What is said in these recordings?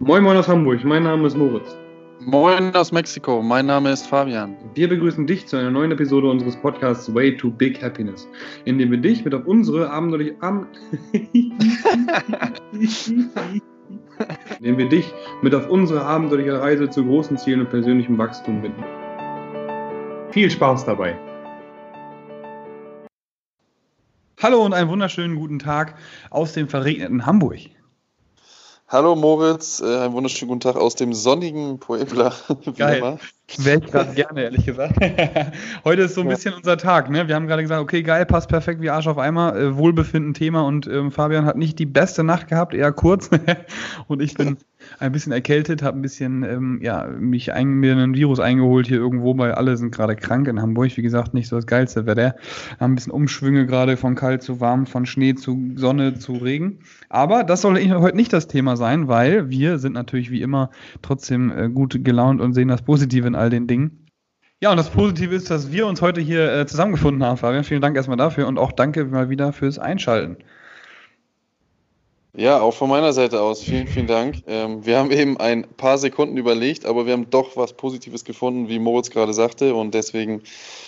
Moin Moin aus Hamburg, mein Name ist Moritz. Moin aus Mexiko, mein Name ist Fabian. Wir begrüßen dich zu einer neuen Episode unseres Podcasts Way to Big Happiness, in dem wir dich mit auf unsere abenteuerliche Ab indem wir dich mit auf unsere abenteuerliche Reise zu großen Zielen und persönlichem Wachstum bitten. Viel Spaß dabei! Hallo und einen wunderschönen guten Tag aus dem verregneten Hamburg. Hallo Moritz, äh, einen wunderschönen guten Tag aus dem sonnigen Puebla. Geil. Wäre ich gerade gerne, ehrlich gesagt. Heute ist so ein ja. bisschen unser Tag. Ne? Wir haben gerade gesagt, okay, geil, passt perfekt wie Arsch auf Eimer. Äh, Wohlbefinden Thema und ähm, Fabian hat nicht die beste Nacht gehabt, eher kurz. und ich bin ein bisschen erkältet, habe ein bisschen, ähm, ja, mich ein, mir einen Virus eingeholt hier irgendwo, weil alle sind gerade krank in Hamburg. Wie gesagt, nicht so das geilste Wetter. Haben ein bisschen Umschwünge gerade von kalt zu warm, von Schnee zu Sonne zu Regen. Aber das soll heute nicht das Thema sein, weil wir sind natürlich wie immer trotzdem äh, gut gelaunt und sehen das Positive in all den Dingen. Ja, und das Positive ist, dass wir uns heute hier äh, zusammengefunden haben, Fabian. Vielen Dank erstmal dafür und auch danke mal wieder fürs Einschalten. Ja, auch von meiner Seite aus. Vielen, vielen Dank. Ähm, wir haben eben ein paar Sekunden überlegt, aber wir haben doch was Positives gefunden, wie Moritz gerade sagte. Und deswegen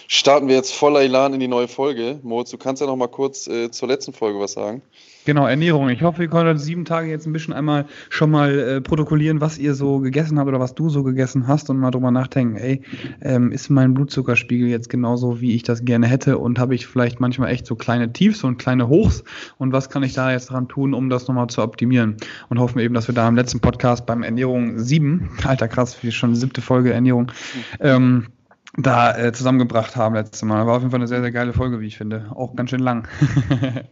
starten wir jetzt voller Elan in die neue Folge. Moritz, du kannst ja noch mal kurz äh, zur letzten Folge was sagen. Genau, Ernährung. Ich hoffe, ihr konntet sieben Tage jetzt ein bisschen einmal schon mal äh, protokollieren, was ihr so gegessen habt oder was du so gegessen hast und mal drüber nachdenken, ey, ähm, ist mein Blutzuckerspiegel jetzt genauso, wie ich das gerne hätte und habe ich vielleicht manchmal echt so kleine Tiefs und kleine Hochs und was kann ich da jetzt dran tun, um das nochmal zu optimieren und hoffen eben, dass wir da im letzten Podcast beim Ernährung sieben, alter krass, wie schon siebte Folge Ernährung, ähm, da äh, zusammengebracht haben letztes Mal. War auf jeden Fall eine sehr, sehr geile Folge, wie ich finde. Auch ganz schön lang.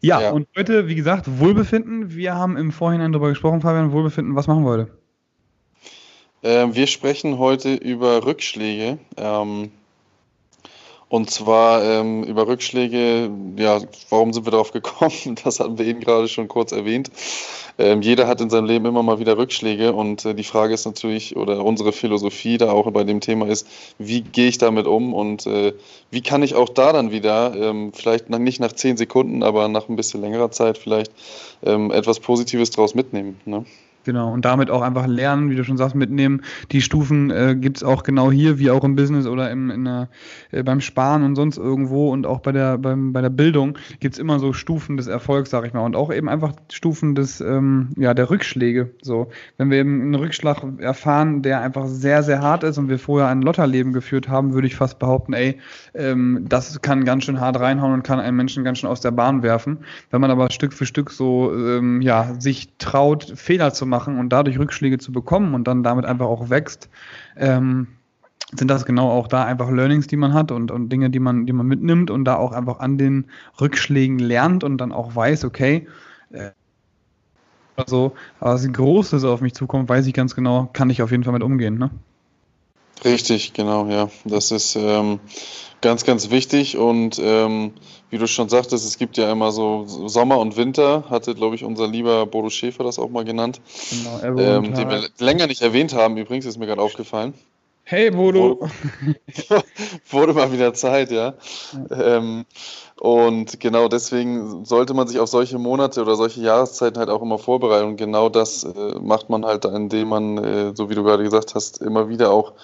Ja, ja, und heute, wie gesagt, Wohlbefinden. Wir haben im Vorhinein darüber gesprochen, Fabian, Wohlbefinden. Was machen wir heute? Ähm, wir sprechen heute über Rückschläge. Ähm, und zwar ähm, über Rückschläge, ja, warum sind wir darauf gekommen? Das hatten wir eben gerade schon kurz erwähnt. Ähm, jeder hat in seinem Leben immer mal wieder Rückschläge und äh, die Frage ist natürlich, oder unsere Philosophie da auch bei dem Thema ist, wie gehe ich damit um und äh, wie kann ich auch da dann wieder, ähm, vielleicht nach, nicht nach zehn Sekunden, aber nach ein bisschen längerer Zeit vielleicht ähm, etwas Positives daraus mitnehmen. Ne? Genau, und damit auch einfach lernen, wie du schon sagst, mitnehmen. Die Stufen äh, gibt es auch genau hier, wie auch im Business oder im, in der, äh, beim Sparen und sonst irgendwo und auch bei der, beim, bei der Bildung gibt es immer so Stufen des Erfolgs, sag ich mal, und auch eben einfach Stufen des, ähm, ja, der Rückschläge. So, wenn wir eben einen Rückschlag erfahren, der einfach sehr, sehr hart ist und wir vorher ein Lotterleben geführt haben, würde ich fast behaupten, ey, ähm, das kann ganz schön hart reinhauen und kann einen Menschen ganz schön aus der Bahn werfen. Wenn man aber Stück für Stück so, ähm, ja, sich traut, Fehler zu machen, machen und dadurch Rückschläge zu bekommen und dann damit einfach auch wächst, ähm, sind das genau auch da einfach Learnings, die man hat und, und Dinge, die man, die man mitnimmt und da auch einfach an den Rückschlägen lernt und dann auch weiß, okay, äh, also, was Großes auf mich zukommt, weiß ich ganz genau, kann ich auf jeden Fall mit umgehen, ne? Richtig, genau, ja. Das ist ähm, ganz, ganz wichtig. Und ähm, wie du schon sagtest, es gibt ja immer so Sommer und Winter, hatte, glaube ich, unser lieber Bodo Schäfer das auch mal genannt. Genau, ähm, den wir länger nicht erwähnt haben, übrigens, ist mir gerade aufgefallen. Hey Bodo! Wurde, mal wieder Zeit, ja. ja. Ähm, und genau deswegen sollte man sich auf solche Monate oder solche Jahreszeiten halt auch immer vorbereiten. Und genau das äh, macht man halt, indem man, äh, so wie du gerade gesagt hast, immer wieder auch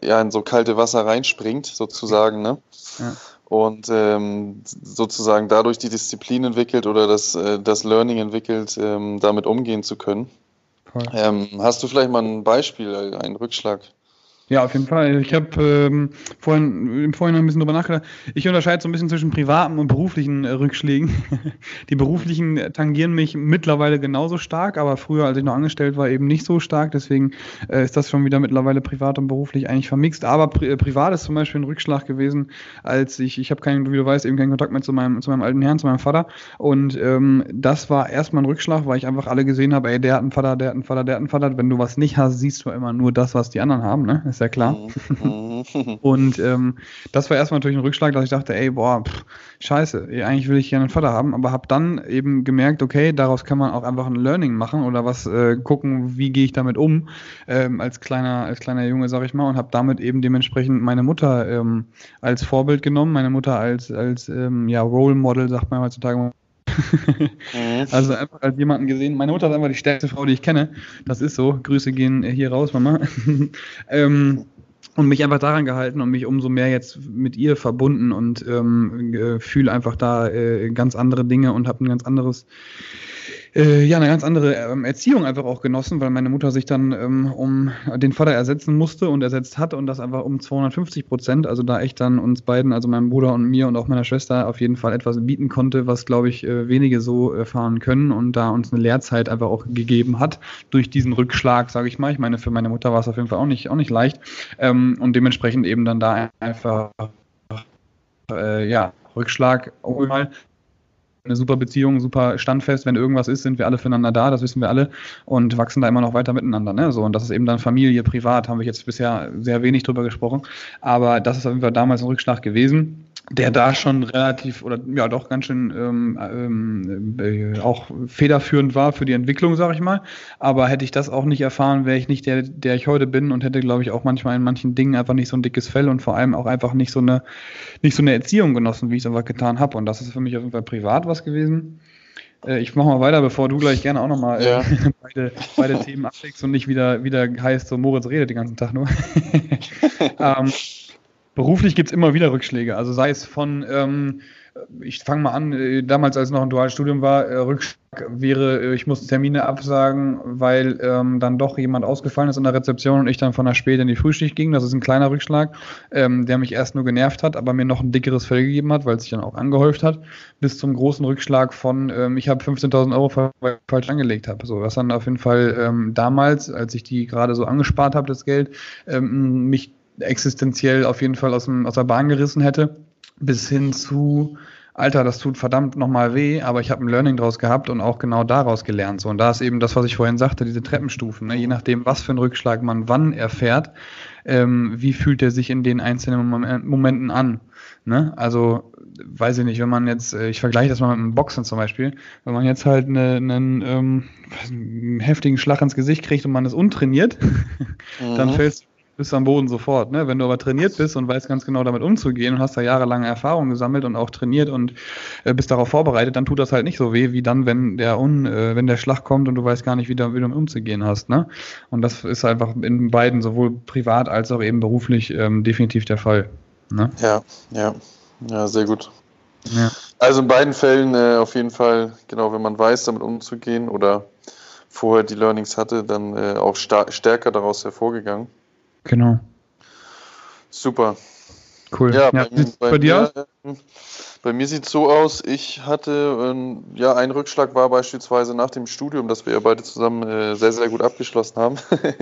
ja, in so kalte Wasser reinspringt, sozusagen. Ne? Ja. Und ähm, sozusagen dadurch die Disziplin entwickelt oder das, äh, das Learning entwickelt, ähm, damit umgehen zu können. Cool. Ähm, hast du vielleicht mal ein Beispiel, einen Rückschlag? Ja, auf jeden Fall. Ich habe ähm, vorhin im Vorhinein ein bisschen drüber nachgedacht. Ich unterscheide so ein bisschen zwischen privaten und beruflichen äh, Rückschlägen. Die beruflichen tangieren mich mittlerweile genauso stark, aber früher, als ich noch angestellt war, eben nicht so stark. Deswegen äh, ist das schon wieder mittlerweile privat und beruflich eigentlich vermixt. Aber pri äh, privat ist zum Beispiel ein Rückschlag gewesen, als ich, ich habe keinen, wie du weißt, eben keinen Kontakt mehr zu meinem, zu meinem alten Herrn, zu meinem Vater. Und ähm, das war erstmal ein Rückschlag, weil ich einfach alle gesehen habe, ey, der hat einen Vater, der hat einen Vater, der hat einen Vater. Wenn du was nicht hast, siehst du immer nur das, was die anderen haben, ne? Ist ja klar. Mhm. und ähm, das war erstmal natürlich ein Rückschlag, dass ich dachte, ey, boah, pff, scheiße, eigentlich will ich gerne einen Vater haben, aber habe dann eben gemerkt, okay, daraus kann man auch einfach ein Learning machen oder was äh, gucken, wie gehe ich damit um, ähm, als kleiner, als kleiner Junge, sag ich mal, und habe damit eben dementsprechend meine Mutter ähm, als Vorbild genommen, meine Mutter als, als ähm, ja, Role Model, sagt man heutzutage Mhm. Also einfach als jemanden gesehen. Meine Mutter ist einfach die stärkste Frau, die ich kenne. Das ist so. Grüße gehen hier raus, Mama. ähm, und mich einfach daran gehalten und mich umso mehr jetzt mit ihr verbunden und ähm, fühle einfach da äh, ganz andere Dinge und habe ein ganz anderes äh, ja, eine ganz andere ähm, Erziehung einfach auch genossen, weil meine Mutter sich dann ähm, um den Vater ersetzen musste und ersetzt hat und das einfach um 250 Prozent, also da echt dann uns beiden, also meinem Bruder und mir und auch meiner Schwester auf jeden Fall etwas bieten konnte, was glaube ich äh, wenige so erfahren können und da uns eine Lehrzeit einfach auch gegeben hat durch diesen Rückschlag, sage ich mal. Ich meine, für meine Mutter war es auf jeden Fall auch nicht, auch nicht leicht ähm, und dementsprechend eben dann da einfach äh, ja, Rückschlag, oh mal, eine super Beziehung, super standfest. Wenn irgendwas ist, sind wir alle füreinander da, das wissen wir alle und wachsen da immer noch weiter miteinander. Ne? So, und das ist eben dann Familie, privat, haben wir jetzt bisher sehr wenig drüber gesprochen. Aber das ist auf jeden Fall damals ein Rückschlag gewesen der da schon relativ oder ja doch ganz schön ähm, äh, auch federführend war für die Entwicklung, sag ich mal. Aber hätte ich das auch nicht erfahren, wäre ich nicht der, der ich heute bin und hätte, glaube ich, auch manchmal in manchen Dingen einfach nicht so ein dickes Fell und vor allem auch einfach nicht so eine nicht so eine Erziehung genossen, wie ich es einfach getan habe. Und das ist für mich auf jeden Fall privat was gewesen. Äh, ich mache mal weiter, bevor du gleich gerne auch nochmal äh, ja. beide, beide Themen ablegst und nicht wieder, wieder heißt, so Moritz redet den ganzen Tag nur. ähm, beruflich gibt es immer wieder Rückschläge. Also sei es von, ähm, ich fange mal an, äh, damals als noch ein duales Studium war, äh, Rückschlag wäre, äh, ich muss Termine absagen, weil ähm, dann doch jemand ausgefallen ist in der Rezeption und ich dann von der Spät in die Frühschicht ging. Das ist ein kleiner Rückschlag, ähm, der mich erst nur genervt hat, aber mir noch ein dickeres Fell gegeben hat, weil es sich dann auch angehäuft hat, bis zum großen Rückschlag von, ähm, ich habe 15.000 Euro falsch angelegt habe. So, was dann auf jeden Fall ähm, damals, als ich die gerade so angespart habe, das Geld, ähm, mich existenziell auf jeden Fall aus, dem, aus der Bahn gerissen hätte, bis hin zu, Alter, das tut verdammt nochmal weh, aber ich habe ein Learning draus gehabt und auch genau daraus gelernt. So, und da ist eben das, was ich vorhin sagte, diese Treppenstufen. Ne? Je nachdem, was für einen Rückschlag man wann erfährt, ähm, wie fühlt er sich in den einzelnen Momenten an. Ne? Also, weiß ich nicht, wenn man jetzt, äh, ich vergleiche das mal mit einem Boxen zum Beispiel, wenn man jetzt halt eine, einen, ähm, einen heftigen Schlag ins Gesicht kriegt und man ist untrainiert, mhm. dann fällst du bist am Boden sofort. Ne? Wenn du aber trainiert bist und weißt ganz genau damit umzugehen und hast da jahrelange Erfahrung gesammelt und auch trainiert und äh, bist darauf vorbereitet, dann tut das halt nicht so weh, wie dann, wenn der, Un, äh, wenn der Schlag kommt und du weißt gar nicht, wie du, du umzugehen hast. Ne? Und das ist einfach in beiden, sowohl privat als auch eben beruflich, ähm, definitiv der Fall. Ne? Ja, ja, ja, sehr gut. Ja. Also in beiden Fällen äh, auf jeden Fall, genau, wenn man weiß, damit umzugehen oder vorher die Learnings hatte, dann äh, auch stärker daraus hervorgegangen. Genau. Super. Cool. Ja, ja bei, bei, bei, dir mir, bei mir sieht es so aus, ich hatte, äh, ja, ein Rückschlag war beispielsweise nach dem Studium, das wir ja beide zusammen äh, sehr, sehr gut abgeschlossen haben.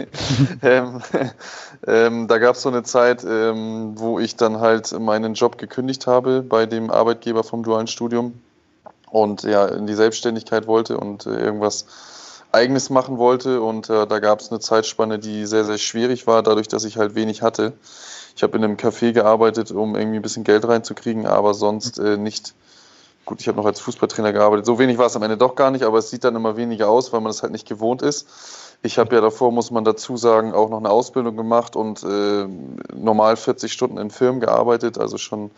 ähm, ähm, da gab es so eine Zeit, ähm, wo ich dann halt meinen Job gekündigt habe bei dem Arbeitgeber vom dualen Studium und ja, in die Selbstständigkeit wollte und äh, irgendwas Eigenes machen wollte und äh, da gab es eine Zeitspanne, die sehr, sehr schwierig war, dadurch, dass ich halt wenig hatte. Ich habe in einem Café gearbeitet, um irgendwie ein bisschen Geld reinzukriegen, aber sonst äh, nicht. Gut, ich habe noch als Fußballtrainer gearbeitet. So wenig war es am Ende doch gar nicht, aber es sieht dann immer weniger aus, weil man es halt nicht gewohnt ist. Ich habe ja davor, muss man dazu sagen, auch noch eine Ausbildung gemacht und äh, normal 40 Stunden in Firmen gearbeitet, also schon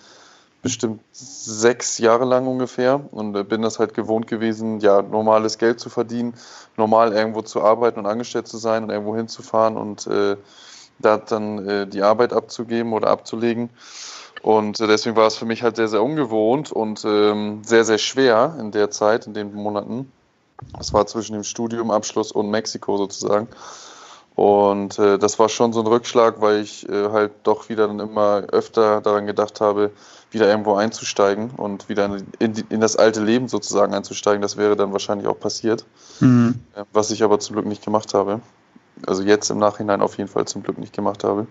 bestimmt sechs Jahre lang ungefähr und äh, bin das halt gewohnt gewesen, ja, normales Geld zu verdienen, normal irgendwo zu arbeiten und angestellt zu sein und irgendwo hinzufahren und äh, da dann äh, die Arbeit abzugeben oder abzulegen. Und äh, deswegen war es für mich halt sehr, sehr ungewohnt und ähm, sehr, sehr schwer in der Zeit, in den Monaten. Das war zwischen dem Studiumabschluss und Mexiko sozusagen. Und äh, das war schon so ein Rückschlag, weil ich äh, halt doch wieder dann immer öfter daran gedacht habe, wieder irgendwo einzusteigen und wieder in, die, in, das alte Leben sozusagen einzusteigen. Das wäre dann wahrscheinlich auch passiert, mhm. Äh, was ich aber zum Glück nicht gemacht habe. Also jetzt im Nachhinein auf jeden Fall zum Glück nicht gemacht habe.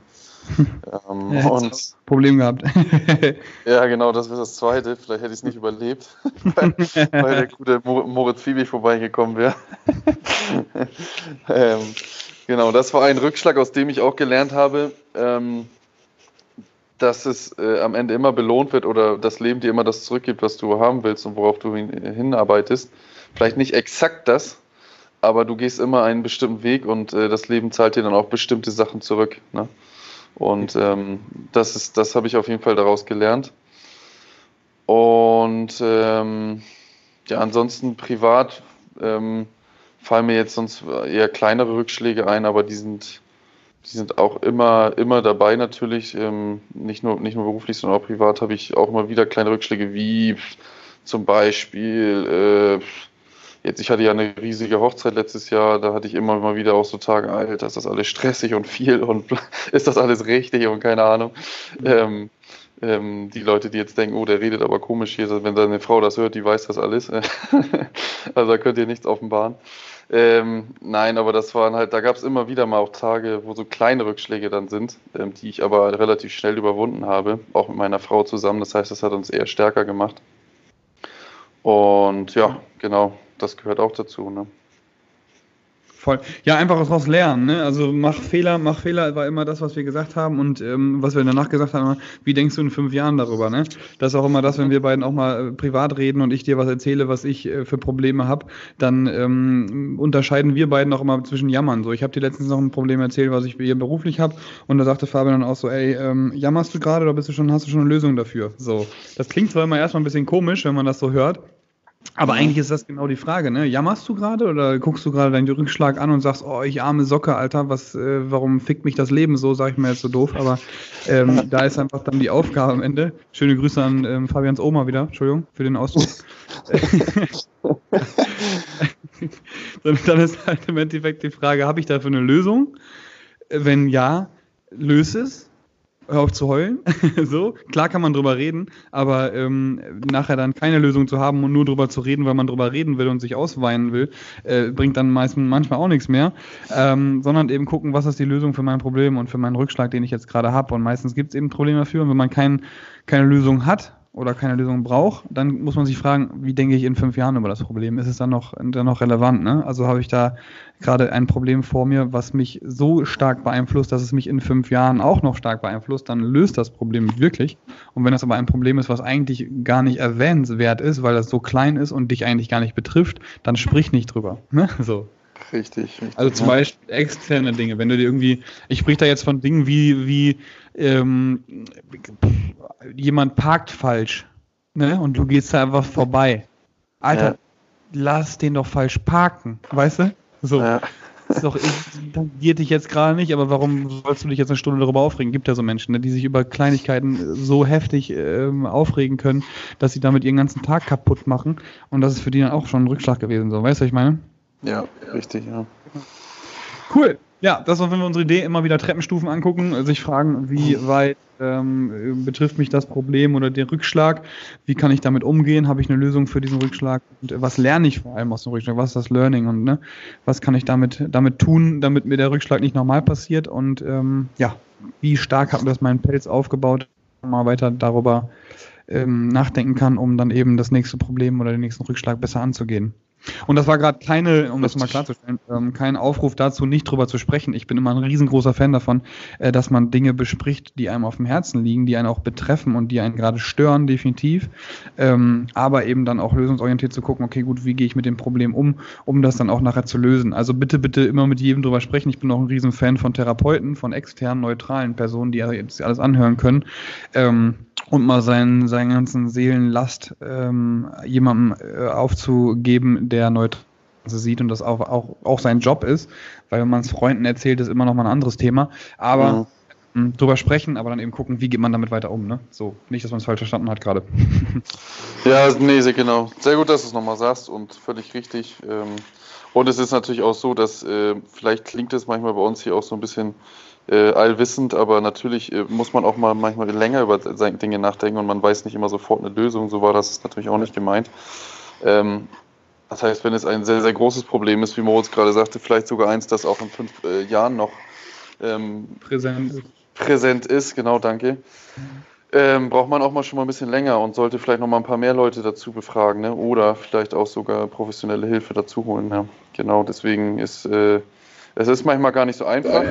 ähm, ja, und Problem gehabt. ja, genau, das wäre das Zweite. Vielleicht hätte ich es nicht überlebt, weil, weil, der gute Moritz Fiebig vorbeigekommen wäre. ähm, genau, das war ein Rückschlag, aus dem ich auch gelernt habe. Ähm, dass es äh, am Ende immer belohnt wird oder das Leben dir immer das zurückgibt, was du haben willst und worauf du hin, hinarbeitest. Vielleicht nicht exakt das, aber du gehst immer einen bestimmten Weg und äh, das Leben zahlt dir dann auch bestimmte Sachen zurück. Ne? Und ähm, das ist, das habe ich auf jeden Fall daraus gelernt. Und ähm, ja, ansonsten privat ähm, fallen mir jetzt sonst eher kleinere Rückschläge ein, aber die sind, die sind auch immer, immer dabei natürlich. Ähm, nicht, nur, nicht nur beruflich, sondern auch privat habe ich auch immer wieder kleine Rückschläge, wie zum Beispiel, äh, jetzt, ich hatte ja eine riesige Hochzeit letztes Jahr, da hatte ich immer mal wieder auch so Tage, Alter, ist das alles stressig und viel und ist das alles richtig und keine Ahnung. Ähm, ähm, die Leute, die jetzt denken, oh, der redet aber komisch hier, wenn seine Frau das hört, die weiß das alles. also da könnt ihr nichts offenbaren. Ähm, nein, aber das waren halt, da gab es immer wieder mal auch Tage, wo so kleine Rückschläge dann sind, ähm, die ich aber relativ schnell überwunden habe, auch mit meiner Frau zusammen. Das heißt, das hat uns eher stärker gemacht. Und ja, genau, das gehört auch dazu. Ne? Voll. Ja, einfach daraus lernen. Ne? Also mach Fehler, mach Fehler war immer das, was wir gesagt haben und ähm, was wir danach gesagt haben, wie denkst du in fünf Jahren darüber? Ne? Das ist auch immer das, wenn wir beiden auch mal äh, privat reden und ich dir was erzähle, was ich äh, für Probleme habe, dann ähm, unterscheiden wir beiden auch immer zwischen Jammern. So, ich habe dir letztens noch ein Problem erzählt, was ich hier beruflich habe und da sagte Fabian dann auch so, ey, ähm, jammerst du gerade oder bist du schon, hast du schon eine Lösung dafür? So, das klingt zwar immer erstmal ein bisschen komisch, wenn man das so hört, aber mhm. eigentlich ist das genau die Frage, ne? Jammerst du gerade oder guckst du gerade deinen Rückschlag an und sagst, oh, ich arme Socke, Alter, was, äh, warum fickt mich das Leben so, sag ich mir jetzt so doof, aber ähm, da ist einfach dann die Aufgabe am Ende. Schöne Grüße an ähm, Fabians Oma wieder, Entschuldigung für den Ausdruck. dann ist halt im Endeffekt die Frage, habe ich dafür eine Lösung? Wenn ja, löse es hör auf zu heulen. so, klar kann man drüber reden, aber ähm, nachher dann keine Lösung zu haben und nur drüber zu reden, weil man drüber reden will und sich ausweinen will, äh, bringt dann meistens manchmal auch nichts mehr. Ähm, sondern eben gucken, was ist die Lösung für mein Problem und für meinen Rückschlag, den ich jetzt gerade habe. Und meistens gibt es eben Probleme dafür. Und wenn man kein, keine Lösung hat, oder keine Lösung braucht, dann muss man sich fragen, wie denke ich in fünf Jahren über das Problem? Ist es dann noch, dann noch relevant? Ne? Also habe ich da gerade ein Problem vor mir, was mich so stark beeinflusst, dass es mich in fünf Jahren auch noch stark beeinflusst, dann löst das Problem wirklich. Und wenn das aber ein Problem ist, was eigentlich gar nicht erwähnenswert ist, weil das so klein ist und dich eigentlich gar nicht betrifft, dann sprich nicht drüber. Ne? So. Richtig, richtig. Also zum Beispiel externe Dinge. Wenn du dir irgendwie, ich sprich da jetzt von Dingen wie, wie ähm, jemand parkt falsch, ne? Und du gehst da einfach vorbei. Alter, ja. lass den doch falsch parken, weißt du? So. Ja. Ist doch, tangiert dich jetzt gerade nicht, aber warum sollst du dich jetzt eine Stunde darüber aufregen? Gibt ja so Menschen, ne, die sich über Kleinigkeiten so heftig ähm, aufregen können, dass sie damit ihren ganzen Tag kaputt machen. Und das ist für die dann auch schon ein Rückschlag gewesen. So, weißt du, was ich meine? Ja, richtig, ja. Cool. Ja, das war, wenn wir unsere Idee immer wieder Treppenstufen angucken, sich fragen, wie weit ähm, betrifft mich das Problem oder den Rückschlag, wie kann ich damit umgehen, habe ich eine Lösung für diesen Rückschlag? Und was lerne ich vor allem aus dem Rückschlag, was ist das Learning? Und ne, was kann ich damit, damit tun, damit mir der Rückschlag nicht nochmal passiert? Und ähm, ja, wie stark hat mir das meinen Pelz aufgebaut, mal weiter darüber ähm, nachdenken kann, um dann eben das nächste Problem oder den nächsten Rückschlag besser anzugehen. Und das war gerade keine, um das mal klarzustellen, ähm, kein Aufruf dazu, nicht drüber zu sprechen. Ich bin immer ein riesengroßer Fan davon, äh, dass man Dinge bespricht, die einem auf dem Herzen liegen, die einen auch betreffen und die einen gerade stören, definitiv. Ähm, aber eben dann auch lösungsorientiert zu gucken, okay, gut, wie gehe ich mit dem Problem um, um das dann auch nachher zu lösen. Also bitte, bitte immer mit jedem drüber sprechen. Ich bin auch ein riesen Fan von Therapeuten, von externen, neutralen Personen, die jetzt alles anhören können. Ähm, und mal seinen, seinen ganzen Seelenlast ähm, jemandem äh, aufzugeben, der neutral sieht und das auch, auch, auch sein Job ist, weil wenn man es Freunden erzählt, ist immer noch mal ein anderes Thema. Aber mhm. drüber sprechen, aber dann eben gucken, wie geht man damit weiter um. Ne? So, nicht, dass man es falsch verstanden hat gerade. ja, nee, sehr genau. Sehr gut, dass du es nochmal sagst und völlig richtig. Ähm, und es ist natürlich auch so, dass äh, vielleicht klingt es manchmal bei uns hier auch so ein bisschen äh, allwissend, aber natürlich äh, muss man auch mal manchmal länger über seine Dinge nachdenken und man weiß nicht immer sofort eine Lösung. So war das natürlich auch nicht gemeint. Ähm, das heißt, wenn es ein sehr, sehr großes Problem ist, wie Moritz gerade sagte, vielleicht sogar eins, das auch in fünf äh, Jahren noch ähm, präsent, ist. präsent ist, genau, danke. Ähm, braucht man auch mal schon mal ein bisschen länger und sollte vielleicht noch mal ein paar mehr Leute dazu befragen, ne? oder vielleicht auch sogar professionelle Hilfe dazu holen. Ja. Genau, deswegen ist äh, es ist manchmal gar nicht so einfach.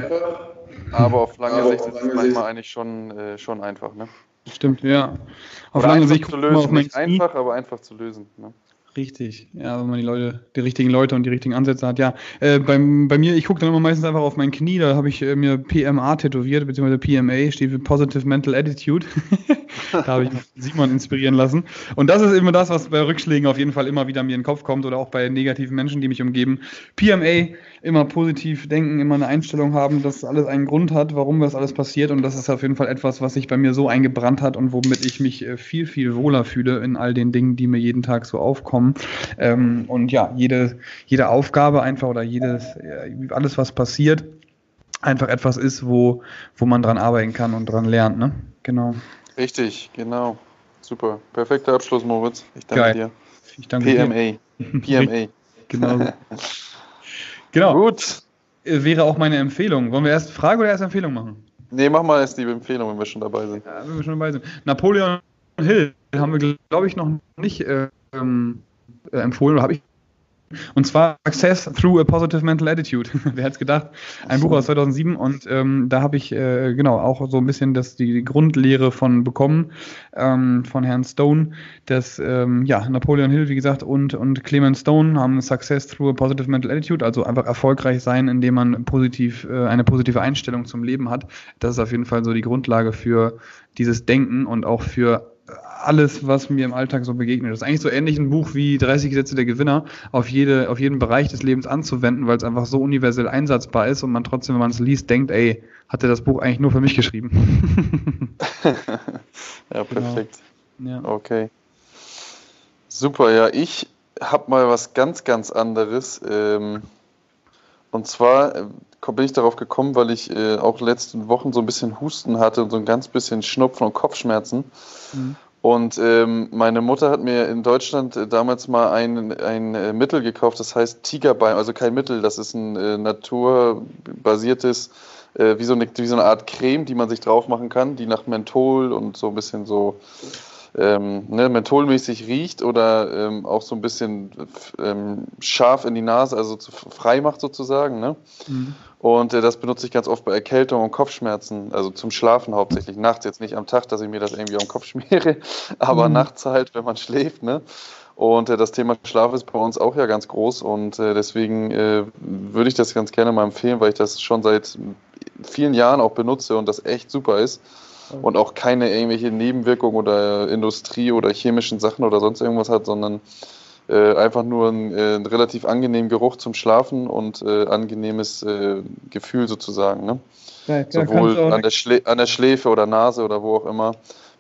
Aber auf lange aber Sicht auf ist es manchmal Sicht. eigentlich schon, äh, schon einfach. Ne? Stimmt, ja. Auf Oder lange Sicht zu lösen. Nicht einfach, aber einfach zu lösen. Ne? Richtig, ja, wenn man die Leute, die richtigen Leute und die richtigen Ansätze hat, ja. Äh, beim, bei mir, ich gucke dann immer meistens einfach auf mein Knie, da habe ich äh, mir PMA tätowiert, beziehungsweise PMA steht für Positive Mental Attitude. da habe ich Simon inspirieren lassen. Und das ist immer das, was bei Rückschlägen auf jeden Fall immer wieder mir in den Kopf kommt oder auch bei negativen Menschen, die mich umgeben. PMA, immer positiv denken, immer eine Einstellung haben, dass alles einen Grund hat, warum das alles passiert. Und das ist auf jeden Fall etwas, was sich bei mir so eingebrannt hat und womit ich mich äh, viel, viel wohler fühle in all den Dingen, die mir jeden Tag so aufkommen. Ähm, und ja, jede, jede Aufgabe einfach oder jedes, alles, was passiert, einfach etwas ist, wo, wo man dran arbeiten kann und dran lernt. Ne? Genau. Richtig, genau. Super. Perfekter Abschluss, Moritz. Ich danke Geil. dir. Ich danke PMA. Dir. PMA. genau. genau. Gut. Äh, wäre auch meine Empfehlung. Wollen wir erst Frage oder erst Empfehlung machen? Nee, mach mal erst die Empfehlung, wenn wir schon dabei sind. Ja, wenn wir schon dabei sind. Napoleon Hill haben wir, glaube ich, noch nicht ähm, äh, empfohlen oder habe ich und zwar Success Through a Positive Mental Attitude. Wer hätte es gedacht? Ein Buch aus 2007 und ähm, da habe ich äh, genau auch so ein bisschen das, die Grundlehre von bekommen ähm, von Herrn Stone. dass ähm, ja, Napoleon Hill, wie gesagt, und, und Clement Stone haben Success Through a Positive Mental Attitude, also einfach erfolgreich sein, indem man positiv äh, eine positive Einstellung zum Leben hat. Das ist auf jeden Fall so die Grundlage für dieses Denken und auch für alles, was mir im Alltag so begegnet. Das ist eigentlich so ähnlich ein Buch wie 30 Gesetze der Gewinner auf, jede, auf jeden Bereich des Lebens anzuwenden, weil es einfach so universell einsatzbar ist und man trotzdem, wenn man es liest, denkt, ey, hat er das Buch eigentlich nur für mich geschrieben. ja, perfekt. Genau. Ja. Okay. Super, ja, ich habe mal was ganz, ganz anderes. Ähm, und zwar äh, bin ich darauf gekommen, weil ich äh, auch letzten Wochen so ein bisschen Husten hatte und so ein ganz bisschen Schnupfen und Kopfschmerzen. Mhm. Und ähm, meine Mutter hat mir in Deutschland äh, damals mal ein, ein äh, Mittel gekauft, das heißt Tigerbein, also kein Mittel, das ist ein äh, naturbasiertes, äh, wie, so eine, wie so eine Art Creme, die man sich drauf machen kann, die nach Menthol und so ein bisschen so ähm, ne, mentholmäßig riecht oder ähm, auch so ein bisschen ähm, scharf in die Nase, also zu, frei macht sozusagen. Ne? Mhm. Und äh, das benutze ich ganz oft bei Erkältung und Kopfschmerzen, also zum Schlafen hauptsächlich. Nachts jetzt nicht am Tag, dass ich mir das irgendwie am Kopf schmiere, aber mhm. nachts halt, wenn man schläft. Ne? Und äh, das Thema Schlaf ist bei uns auch ja ganz groß und äh, deswegen äh, würde ich das ganz gerne mal empfehlen, weil ich das schon seit vielen Jahren auch benutze und das echt super ist und auch keine irgendwelche Nebenwirkungen oder Industrie oder chemischen Sachen oder sonst irgendwas hat, sondern äh, einfach nur ein, äh, relativ angenehmen Geruch zum Schlafen und äh, angenehmes äh, Gefühl sozusagen. Ne? Ja, Sowohl an der, an der, Schläfe oder Nase oder wo auch immer.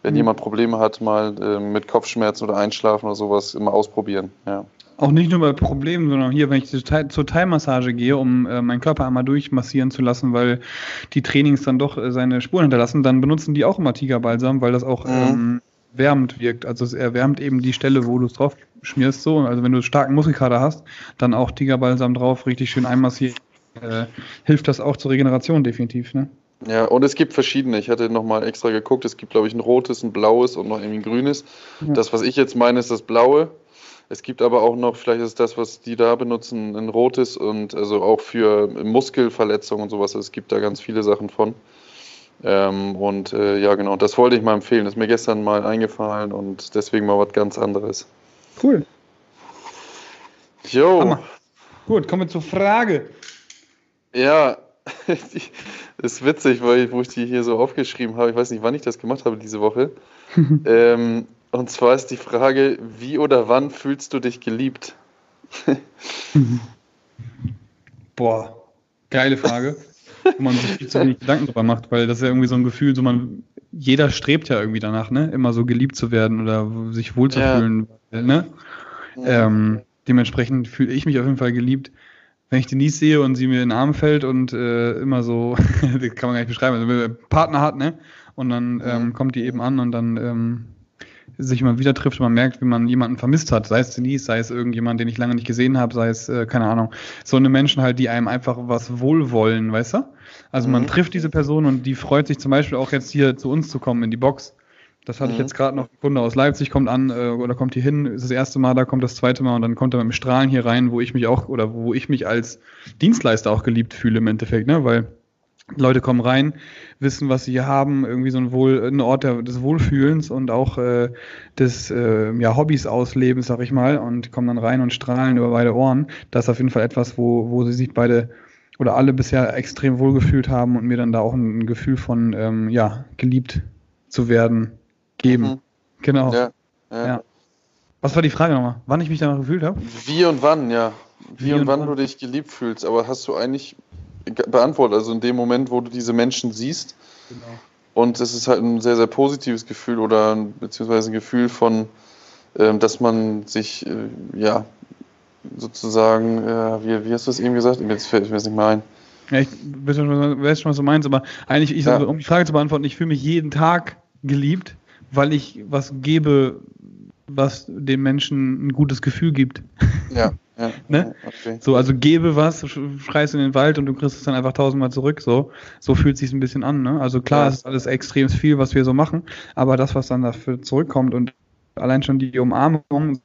Wenn mhm. jemand Probleme hat, mal äh, mit Kopfschmerzen oder Einschlafen oder sowas, immer ausprobieren. Ja. Auch nicht nur bei Problemen, sondern hier, wenn ich zur Teilmassage gehe, um äh, meinen Körper einmal durchmassieren zu lassen, weil die Trainings dann doch äh, seine Spuren hinterlassen, dann benutzen die auch immer Tigerbalsam, weil das auch mhm. ähm, wärmend wirkt. Also es erwärmt eben die Stelle, wo du es drauf schmierst. So, also wenn du starken Muskelkater hast, dann auch Tigerbalsam drauf, richtig schön einmassieren. Äh, hilft das auch zur Regeneration definitiv. Ne? Ja, und es gibt verschiedene. Ich hatte nochmal extra geguckt. Es gibt, glaube ich, ein rotes, ein blaues und noch irgendwie ein grünes. Ja. Das, was ich jetzt meine, ist das blaue. Es gibt aber auch noch, vielleicht ist das, was die da benutzen, ein rotes und also auch für Muskelverletzungen und sowas. Es gibt da ganz viele Sachen von. Ähm, und äh, ja, genau, das wollte ich mal empfehlen. Das ist mir gestern mal eingefallen und deswegen mal was ganz anderes. Cool. Jo. Hammer. Gut, kommen wir zur Frage. Ja, das ist witzig, weil wo ich die hier so aufgeschrieben habe, ich weiß nicht, wann ich das gemacht habe diese Woche. ähm, und zwar ist die Frage, wie oder wann fühlst du dich geliebt? Boah, geile Frage, wo man sich viel zu wenig Gedanken drüber macht, weil das ist ja irgendwie so ein Gefühl, so man, jeder strebt ja irgendwie danach, ne? Immer so geliebt zu werden oder sich wohlzufühlen, ja. ne? Ähm, dementsprechend fühle ich mich auf jeden Fall geliebt, wenn ich Denise sehe und sie mir in den Arm fällt und äh, immer so, das kann man gar nicht beschreiben, also wenn man Partner hat, ne? Und dann ähm, kommt die eben an und dann ähm, sich immer wieder trifft und man merkt, wie man jemanden vermisst hat, sei es Denise, sei es irgendjemand, den ich lange nicht gesehen habe, sei es, äh, keine Ahnung, so eine Menschen halt, die einem einfach was wohlwollen, weißt du? Also mhm. man trifft diese Person und die freut sich zum Beispiel auch jetzt hier zu uns zu kommen in die Box. Das hatte mhm. ich jetzt gerade noch. Ein Kunde aus Leipzig kommt an äh, oder kommt hier hin, ist das erste Mal, da kommt das zweite Mal und dann kommt er mit dem Strahlen hier rein, wo ich mich auch oder wo ich mich als Dienstleister auch geliebt fühle im Endeffekt, ne? Weil Leute kommen rein, wissen, was sie hier haben, irgendwie so ein, Wohl, ein Ort des Wohlfühlens und auch äh, des äh, ja, Hobbys auslebens, sag ich mal, und kommen dann rein und strahlen über beide Ohren. Das ist auf jeden Fall etwas, wo, wo sie sich beide oder alle bisher extrem wohlgefühlt haben und mir dann da auch ein Gefühl von, ähm, ja, geliebt zu werden geben. Mhm. Genau. Ja, ja. ja. Was war die Frage nochmal? Wann ich mich danach gefühlt habe? Wie und wann, ja. Wie, Wie und, und wann, wann du dich geliebt fühlst. Aber hast du eigentlich beantwortet. Also in dem Moment, wo du diese Menschen siehst. Genau. Und es ist halt ein sehr, sehr positives Gefühl oder beziehungsweise ein Gefühl von, äh, dass man sich, äh, ja, sozusagen, äh, wie, wie hast du es eben gesagt? Jetzt fällt mir es nicht mehr ein. Ja, ich weiß schon, was du meinst, aber eigentlich, ich, ja. um die Frage zu beantworten, ich fühle mich jeden Tag geliebt, weil ich was gebe, was den Menschen ein gutes Gefühl gibt. Ja. Ja, ne? okay. So, also gebe was, schreist in den Wald und du kriegst es dann einfach tausendmal zurück. So, so fühlt sich ein bisschen an. Ne? Also klar, ja. es ist alles extrem viel, was wir so machen, aber das, was dann dafür zurückkommt und allein schon die Umarmung,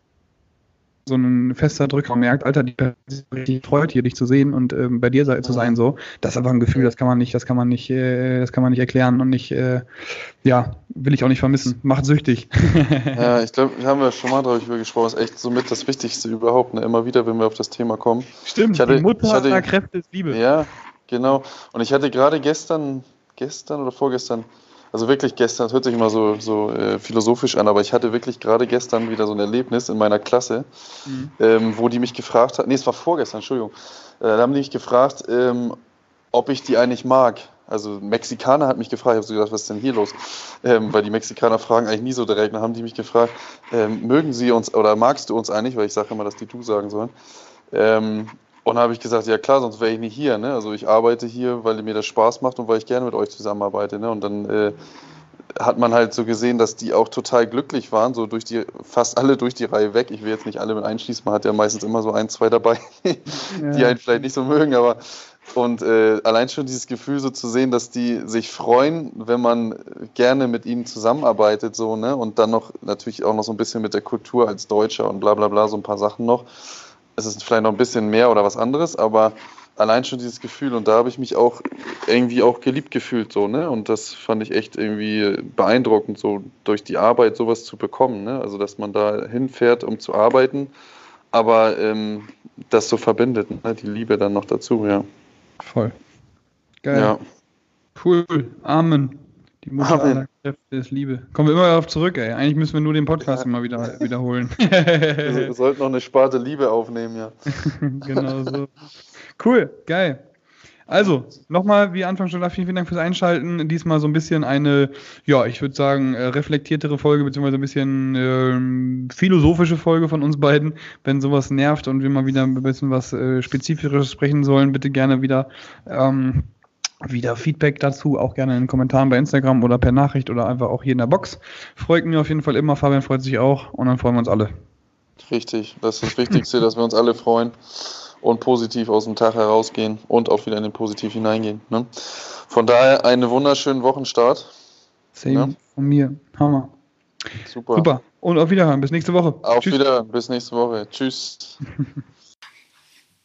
so ein fester Drücker merkt, Alter, die richtig freut hier, dich zu sehen und ähm, bei dir zu sein, so. Das ist einfach ein Gefühl, das kann man nicht, das kann man nicht, äh, das kann man nicht erklären und nicht, äh, ja, will ich auch nicht vermissen. Macht süchtig. ja, ich glaube, wir haben ja schon mal darüber gesprochen, das ist echt somit das Wichtigste überhaupt, ne? Immer wieder, wenn wir auf das Thema kommen. Stimmt, hatte, die Mutter hatte, aller Kräfte ist Liebe. Ja, genau. Und ich hatte gerade gestern, gestern oder vorgestern, also wirklich gestern, das hört sich immer so, so äh, philosophisch an, aber ich hatte wirklich gerade gestern wieder so ein Erlebnis in meiner Klasse, mhm. ähm, wo die mich gefragt hat, nee, es war vorgestern, Entschuldigung, äh, da haben die mich gefragt, ähm, ob ich die eigentlich mag. Also Mexikaner hat mich gefragt, ich habe so gedacht, was ist denn hier los? Ähm, weil die Mexikaner fragen eigentlich nie so direkt, dann haben die mich gefragt, ähm, mögen sie uns oder magst du uns eigentlich, weil ich sage immer, dass die du sagen sollen. Ähm, und dann habe ich gesagt, ja klar, sonst wäre ich nicht hier. Ne? Also ich arbeite hier, weil mir das Spaß macht und weil ich gerne mit euch zusammenarbeite. Ne? Und dann äh, hat man halt so gesehen, dass die auch total glücklich waren, so durch die, fast alle durch die Reihe weg. Ich will jetzt nicht alle mit einschließen, man hat ja meistens immer so ein, zwei dabei, die einen vielleicht nicht so mögen, aber und äh, allein schon dieses Gefühl so zu sehen, dass die sich freuen, wenn man gerne mit ihnen zusammenarbeitet, so, ne? Und dann noch natürlich auch noch so ein bisschen mit der Kultur als Deutscher und bla bla bla, so ein paar Sachen noch es ist vielleicht noch ein bisschen mehr oder was anderes, aber allein schon dieses Gefühl und da habe ich mich auch irgendwie auch geliebt gefühlt so, ne? Und das fand ich echt irgendwie beeindruckend, so durch die Arbeit sowas zu bekommen, ne? Also dass man da hinfährt, um zu arbeiten, aber ähm, das so verbindet, ne? Die Liebe dann noch dazu, ja. Voll. Geil. Ja. Cool. Amen. Die Mutter Amen. aller Kräfte ist Liebe. Kommen wir immer darauf zurück, ey. Eigentlich müssen wir nur den Podcast immer wieder wiederholen. wir sollten noch eine Sparte Liebe aufnehmen, ja. genau so. Cool, geil. Also, nochmal, wie Anfang schon, vielen, vielen Dank fürs Einschalten. Diesmal so ein bisschen eine, ja, ich würde sagen, äh, reflektiertere Folge, beziehungsweise ein bisschen äh, philosophische Folge von uns beiden. Wenn sowas nervt und wir mal wieder ein bisschen was äh, Spezifisches sprechen sollen, bitte gerne wieder ähm, wieder Feedback dazu, auch gerne in den Kommentaren bei Instagram oder per Nachricht oder einfach auch hier in der Box. Freut mich auf jeden Fall immer, Fabian freut sich auch und dann freuen wir uns alle. Richtig, das ist das Wichtigste, dass wir uns alle freuen und positiv aus dem Tag herausgehen und auch wieder in den Positiv hineingehen. Ne? Von daher einen wunderschönen Wochenstart. Same ja? von mir. Hammer. Super. Super. Und auf Wiederhören. Bis nächste Woche. Auf Tschüss. Wiederhören. Bis nächste Woche. Tschüss.